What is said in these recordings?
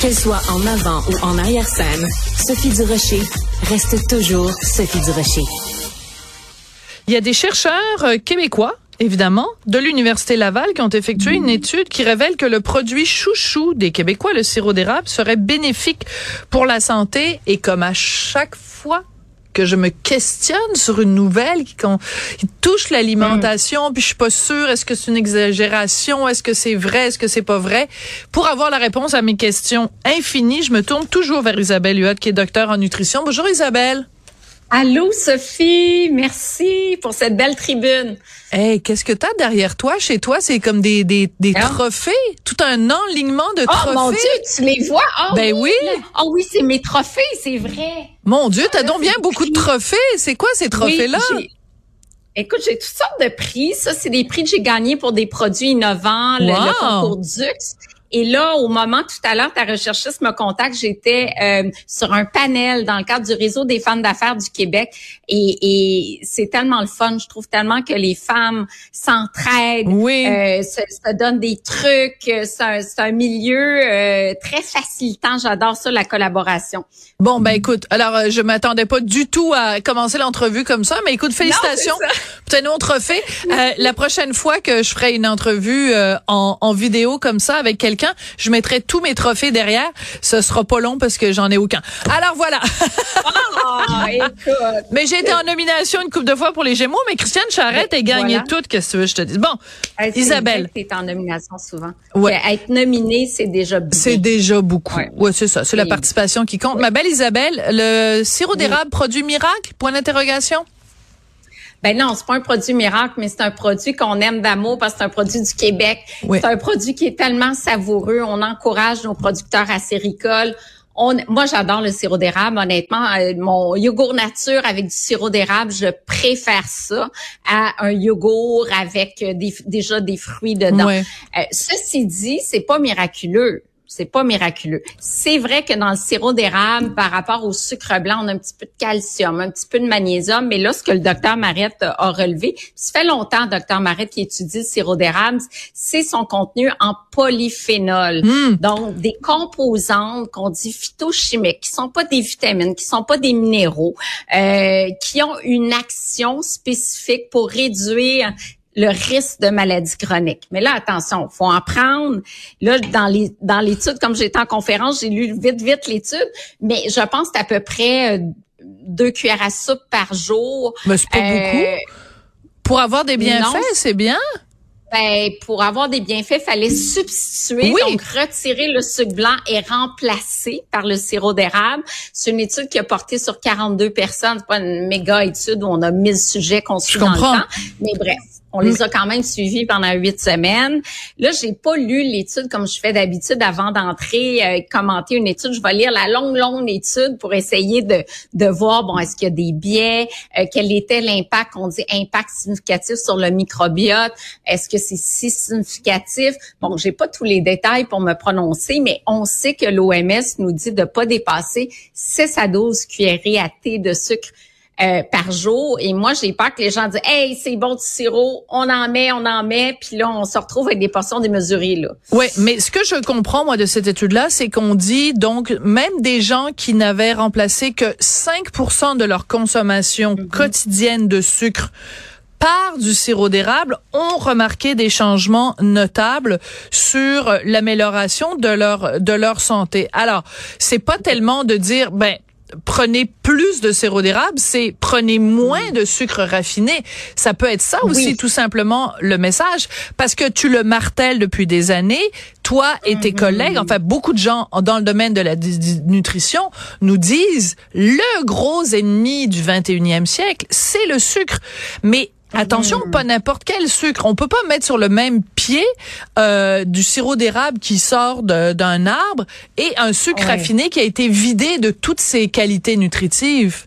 Qu'elle soit en avant ou en arrière-scène, Sophie Durocher reste toujours Sophie Durocher. Il y a des chercheurs euh, québécois évidemment, de l'Université Laval qui ont effectué une étude qui révèle que le produit chouchou des Québécois, le sirop d'érable, serait bénéfique pour la santé et comme à chaque fois que je me questionne sur une nouvelle qui, touche l'alimentation, puis je suis pas sûre, est-ce que c'est une exagération, est-ce que c'est vrai, est-ce que c'est pas vrai? Pour avoir la réponse à mes questions infinies, je me tourne toujours vers Isabelle Huot, qui est docteur en nutrition. Bonjour Isabelle. Allô Sophie, merci pour cette belle tribune. Hey, qu'est-ce que t'as derrière toi, chez toi? C'est comme des des, des hein? trophées, tout un enlignement de trophées. Oh mon Dieu, tu les vois? Oh, ben oui. Oh oui, c'est mes trophées, c'est vrai. Mon Dieu, t'as donc bien beaucoup de trophées. C'est quoi ces trophées là Écoute, j'ai toutes sortes de prix. Ça, c'est des prix que j'ai gagnés pour des produits innovants, le, le, concours Dux. Et là, au moment tout à l'heure, ta recherchiste me contacte, j'étais euh, sur un panel dans le cadre du réseau des femmes d'affaires du Québec. Et, et c'est tellement le fun. Je trouve tellement que les femmes s'entraident, oui. euh, se, se, donnent des trucs. C'est un, un, milieu euh, très facilitant. J'adore ça, la collaboration. Bon, ben écoute, alors euh, je m'attendais pas du tout à commencer l'entrevue comme ça, mais écoute, félicitations. Un autre fait. Euh, la prochaine fois que je ferai une entrevue en, en vidéo comme ça avec quelqu'un je mettrai tous mes trophées derrière. Ce sera pas long parce que j'en ai aucun. Alors voilà. Ah, mais j'ai été en nomination une couple de fois pour les Gémeaux, mais Christiane Charrette a gagné toutes. Qu'est-ce que tu veux je te dis? Bon, Isabelle. Tu es en nomination souvent. Ouais. Être nominée, c'est déjà beaucoup. C'est déjà beaucoup. Ouais, c'est ça. C'est la participation qui compte. Ma belle Isabelle, le sirop d'érable produit miracle? Point d'interrogation. Ben non, c'est pas un produit miracle, mais c'est un produit qu'on aime d'amour parce que c'est un produit du Québec. C'est un produit qui est tellement savoureux. On encourage nos producteurs acéricoles. On, moi, j'adore le sirop d'érable. Honnêtement, euh, mon yogourt nature avec du sirop d'érable, je préfère ça à un yogourt avec des, déjà des fruits dedans. Euh, ceci dit, c'est pas miraculeux c'est pas miraculeux. C'est vrai que dans le sirop d'érable, par rapport au sucre blanc, on a un petit peu de calcium, un petit peu de magnésium, mais là, ce que le docteur Marette a relevé, ça fait longtemps, docteur Marette, qui étudie le sirop d'érable, c'est son contenu en polyphénol. Hmm. Donc, des composantes qu'on dit phytochimiques, qui sont pas des vitamines, qui sont pas des minéraux, euh, qui ont une action spécifique pour réduire le risque de maladie chronique. Mais là, attention, faut en prendre. Là, dans les dans l'étude, comme j'étais en conférence, j'ai lu vite vite l'étude, mais je pense que à peu près euh, deux cuillères à soupe par jour. Mais c'est pas beaucoup. Euh, Pour avoir des bienfaits, c'est bien. Ben, pour avoir des bienfaits, fallait substituer, donc retirer le sucre blanc et remplacer par le sirop d'érable. C'est une étude qui a porté sur 42 personnes. C'est pas une méga étude où on a 1000 sujets qu'on suit dans le temps. Mais bref, on les mm. a quand même suivis pendant huit semaines. Là, j'ai pas lu l'étude comme je fais d'habitude avant d'entrer, euh, commenter une étude. Je vais lire la longue, longue étude pour essayer de, de voir, bon, est-ce qu'il y a des biais, euh, quel était l'impact, on dit impact significatif sur le microbiote, est-ce que c'est si significatif? Bon, j'ai pas tous les détails pour me prononcer, mais on sait que l'OMS nous dit de pas dépasser 6 à 12 cuillerées à thé de sucre euh, par jour. Et moi, j'ai peur que les gens disent Hey, c'est bon du sirop, on en met, on en met, puis là, on se retrouve avec des portions démesurées. Là. Oui, mais ce que je comprends, moi, de cette étude-là, c'est qu'on dit donc même des gens qui n'avaient remplacé que 5% de leur consommation mm-hmm. quotidienne de sucre par du sirop d'érable ont remarqué des changements notables sur l'amélioration de leur de leur santé. Alors, c'est pas tellement de dire ben prenez plus de sirop d'érable, c'est prenez moins de sucre raffiné. Ça peut être ça aussi tout simplement le message parce que tu le martèles depuis des années, toi et tes mm-hmm. collègues, enfin beaucoup de gens dans le domaine de la nutrition nous disent le gros ennemi du 21e siècle, c'est le sucre. Mais Attention, pas n'importe quel sucre. On peut pas mettre sur le même pied euh, du sirop d'érable qui sort d'un arbre et un sucre raffiné qui a été vidé de toutes ses qualités nutritives.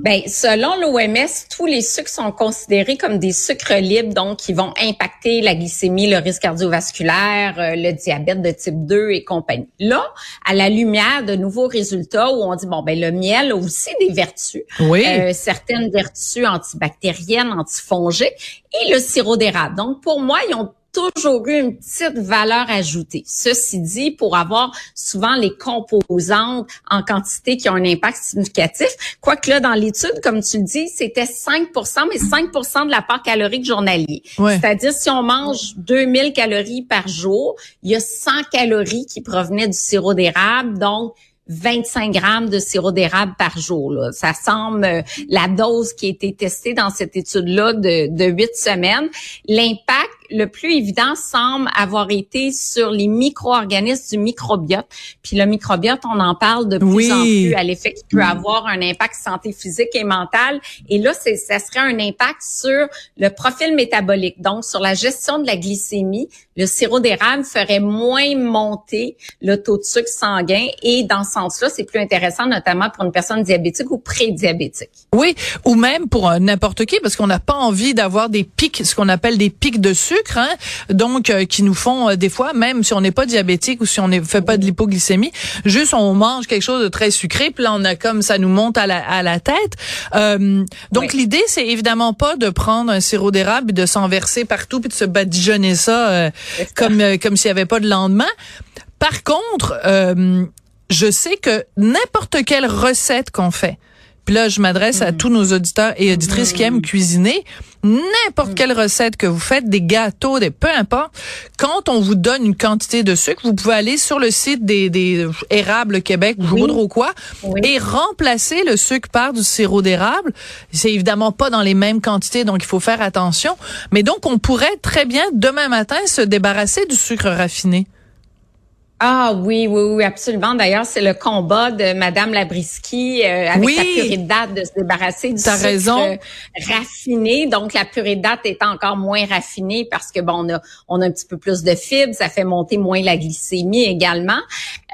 Ben, selon l'OMS, tous les sucres sont considérés comme des sucres libres, donc qui vont impacter la glycémie, le risque cardiovasculaire, euh, le diabète de type 2 et compagnie. Là, à la lumière de nouveaux résultats où on dit bon ben le miel a aussi des vertus, oui. euh, certaines vertus antibactériennes, antifongiques et le sirop d'érable. Donc pour moi, ils ont toujours eu une petite valeur ajoutée. Ceci dit, pour avoir souvent les composantes en quantité qui ont un impact significatif, quoique là, dans l'étude, comme tu le dis, c'était 5% mais 5% de l'apport calorique journalier. C'est-à-dire, si on mange 2000 calories par jour, il y a 100 calories qui provenaient du sirop d'érable, donc 25 grammes de sirop d'érable par jour. Là. Ça semble euh, la dose qui a été testée dans cette étude-là de, de 8 semaines. L'impact le plus évident semble avoir été sur les micro-organismes du microbiote. Puis le microbiote, on en parle de plus en plus à l'effet qu'il peut avoir un impact santé physique et mentale. Et là, c'est, ça serait un impact sur le profil métabolique, donc sur la gestion de la glycémie. Le sirop d'érable ferait moins monter le taux de sucre sanguin. Et dans ce sens-là, c'est plus intéressant, notamment pour une personne diabétique ou prédiabétique. Oui, ou même pour euh, n'importe qui, parce qu'on n'a pas envie d'avoir des pics, ce qu'on appelle des pics de sucre Hein. donc euh, qui nous font euh, des fois, même si on n'est pas diabétique ou si on ne fait pas de l'hypoglycémie, juste on mange quelque chose de très sucré, puis là on a comme ça nous monte à la, à la tête. Euh, donc l'idée c'est évidemment pas de prendre un sirop d'érable et de s'en verser partout puis de se badigeonner ça, comme comme s'il y avait pas de lendemain. Par contre, je sais que n'importe quelle recette qu'on fait, puis là, je m'adresse à mm. tous nos auditeurs et auditrices qui aiment cuisiner. N'importe quelle recette que vous faites, des gâteaux, des peu importe, quand on vous donne une quantité de sucre, vous pouvez aller sur le site des, des érables Québec ou oui. trop quoi et remplacer le sucre par du sirop d'érable. C'est évidemment pas dans les mêmes quantités, donc il faut faire attention. Mais donc, on pourrait très bien demain matin se débarrasser du sucre raffiné. Ah oui, oui, oui, absolument. D'ailleurs, c'est le combat de Madame Labriski euh, avec la purée de date de se débarrasser du sucre raison. raffiné. Donc, la purée de date est encore moins raffinée parce que bon, on a, on a un petit peu plus de fibres, ça fait monter moins la glycémie également.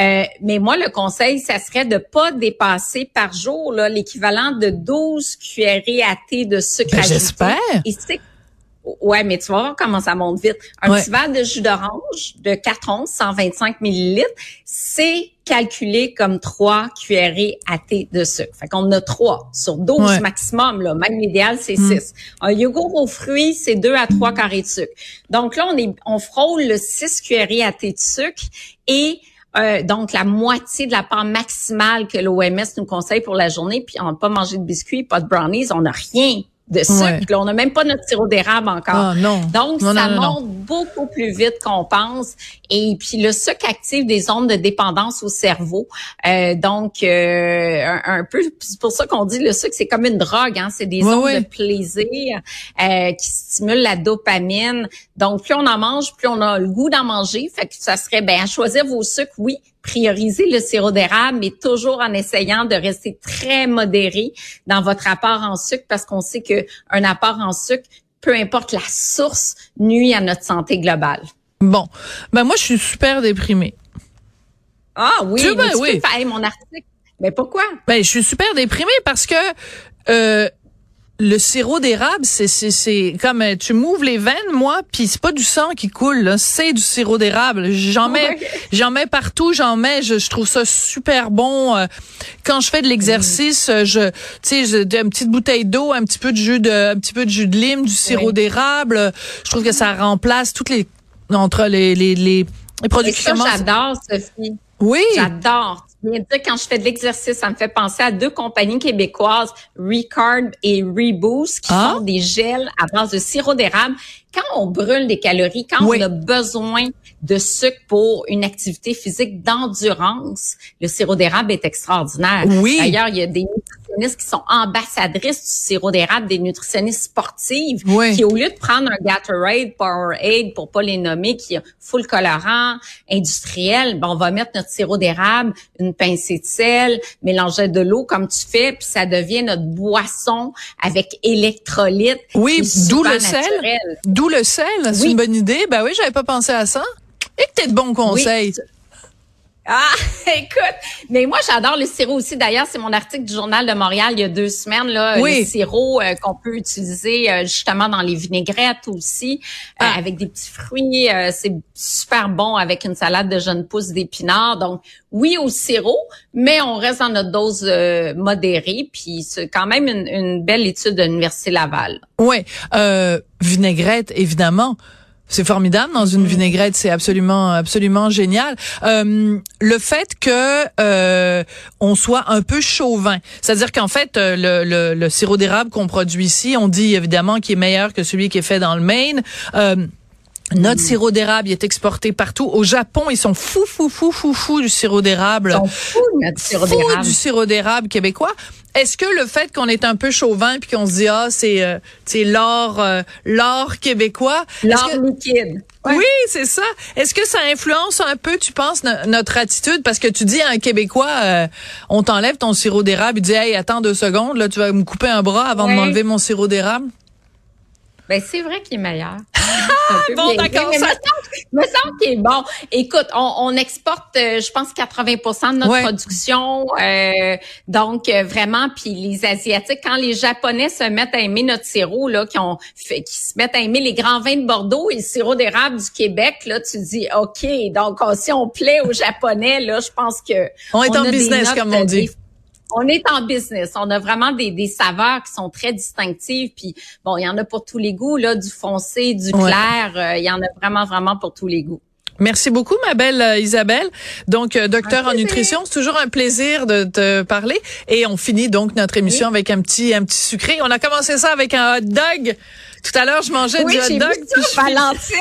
Euh, mais moi, le conseil, ça serait de pas dépasser par jour l'équivalent de 12 cuillerées à thé de sucre ben, J'espère. Ouais, mais tu vas voir comment ça monte vite. Un petit verre de jus d'orange de 4 onces, 125 millilitres, c'est calculé comme 3 cuillerées à thé de sucre. Fait qu'on a 3 sur 12 maximum, là. Même l'idéal, c'est 6. Mm. Un yogourt aux fruits, c'est 2 à 3 carrés de sucre. Donc là, on est, on frôle le 6 cuillerées à thé de sucre et euh, donc la moitié de la part maximale que l'OMS nous conseille pour la journée, puis on n'a pas mangé de biscuits, pas de brownies, on n'a rien de sucre. on n'a même pas notre sirop d'érable encore. Ah, non. Donc, ça monte beaucoup plus vite qu'on pense. Et puis, le sucre active des ondes de dépendance au cerveau. Euh, donc, euh, un, peu, c'est pour ça qu'on dit le sucre, c'est comme une drogue. Hein? C'est des ondes de plaisir euh, qui stimulent la dopamine. Donc, plus on en mange, plus on a le goût d'en manger. Fait que ça serait, ben, à choisir vos sucres, oui, prioriser le sirop d'érable, mais toujours en essayant de rester très modéré dans votre apport en sucre parce qu'on sait que un apport en sucre, peu importe la source, nuit à notre santé globale. Bon, ben moi je suis super déprimée. Ah oui, tu, ben, oui. Peux mon article. Mais pourquoi? Ben je suis super déprimée parce que euh, le sirop d'érable, c'est c'est c'est comme euh, tu m'ouvres les veines moi, puis c'est pas du sang qui coule, c'est du sirop d'érable. J'en mets j'en mets partout, j'en mets, je, trouve ça super bon. Euh, quand je fais de l'exercice, euh, je tu sais, une petite bouteille d'eau, un petit peu de jus de un petit peu de jus de lime, du sirop d'érable, je trouve que ça remplace toutes les entre les les les, produits qui J'adore Sophie. Oui. J'adore. Dire, quand je fais de l'exercice, ça me fait penser à deux compagnies québécoises, Recarb et Reboost, qui ah? font des gels à base de sirop d'érable. Quand on brûle des calories, quand on a besoin de sucre pour une activité physique d'endurance, le sirop d'érable est extraordinaire. Oui. D'ailleurs, il y a des qui sont ambassadrices du sirop d'érable, des nutritionnistes sportives, qui au lieu de prendre un Gatorade, Powerade, pour pas les nommer, qui a full colorant, industriel, ben on va mettre notre sirop d'érable, une pincée de sel, mélanger de l'eau comme tu fais, puis ça devient notre boisson avec électrolyte. Oui, d'où le sel. D'où le sel, c'est une bonne idée. Ben oui, j'avais pas pensé à ça. Et que t'es de bons conseils. Ah, écoute, mais moi j'adore le sirop aussi. D'ailleurs, c'est mon article du journal de Montréal il y a deux semaines là, le sirop euh, qu'on peut utiliser euh, justement dans les vinaigrettes aussi, euh, ah. avec des petits fruits. c'est super bon avec une salade de jeunes pousses d'épinards. Donc oui au sirop, mais on reste dans notre dose modérée. Puis c'est quand même une, une, belle étude de l'université Laval. Oui, vinaigrette évidemment C'est formidable dans une vinaigrette, c'est absolument absolument génial. Euh, le fait que euh, on soit un peu chauvin, c'est-à-dire qu'en fait euh, le, le, le sirop d'érable qu'on produit ici, on dit évidemment qu'il est meilleur que celui qui est fait dans le Maine. Euh, notre sirop d'érable est exporté partout. Au Japon, ils sont fous, fous, fous, fous, fous du sirop d'érable. Ils sont fous, du sirop d'érable québécois. Est-ce que le fait qu'on est un peu chauvin puis qu'on se dit ah c'est euh, c'est l'or euh, l'or québécois l'or liquide. Oui c'est ça. Est-ce que ça influence un peu tu penses notre attitude? Parce que tu dis à un québécois euh, on t'enlève ton sirop d'érable il dit hey attends deux secondes là tu vas me couper un bras avant de m'enlever mon sirop d'érable? Ben c'est vrai qu'il est meilleur. bon, d'accord. Ça... Me semble qu'il est bon. Écoute, on, on exporte, euh, je pense, 80% de notre production. Euh, donc, euh, vraiment, puis les Asiatiques, quand les Japonais se mettent à aimer notre sirop, là, qui, ont fait, qui se mettent à aimer les grands vins de Bordeaux et le sirop d'érable du Québec, là, tu dis, OK, donc si on plaît aux Japonais, là, je pense que... On est en business, comme on dit on est en business. On a vraiment des, des saveurs qui sont très distinctives. Puis bon, il y en a pour tous les goûts, là, du foncé, du clair. Euh, il y en a vraiment, vraiment pour tous les goûts. Merci beaucoup, ma belle euh, Isabelle. Donc, euh, docteur en nutrition, c'est toujours un plaisir de te parler. Et on finit donc notre émission avec un petit, un petit sucré. On a commencé ça avec un hot dog. Tout à l'heure, je mangeais du hot dog. Valentine.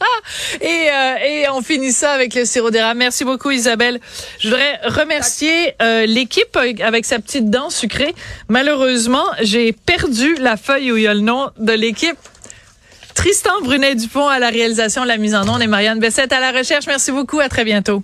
et, euh, et on finit ça avec le sirop d'érable. Merci beaucoup, Isabelle. Je voudrais remercier euh, l'équipe avec sa petite dent sucrée. Malheureusement, j'ai perdu la feuille où il y a le nom de l'équipe. Tristan Brunet-Dupont à la réalisation, la mise en onde et Marianne Bessette à la recherche. Merci beaucoup. À très bientôt.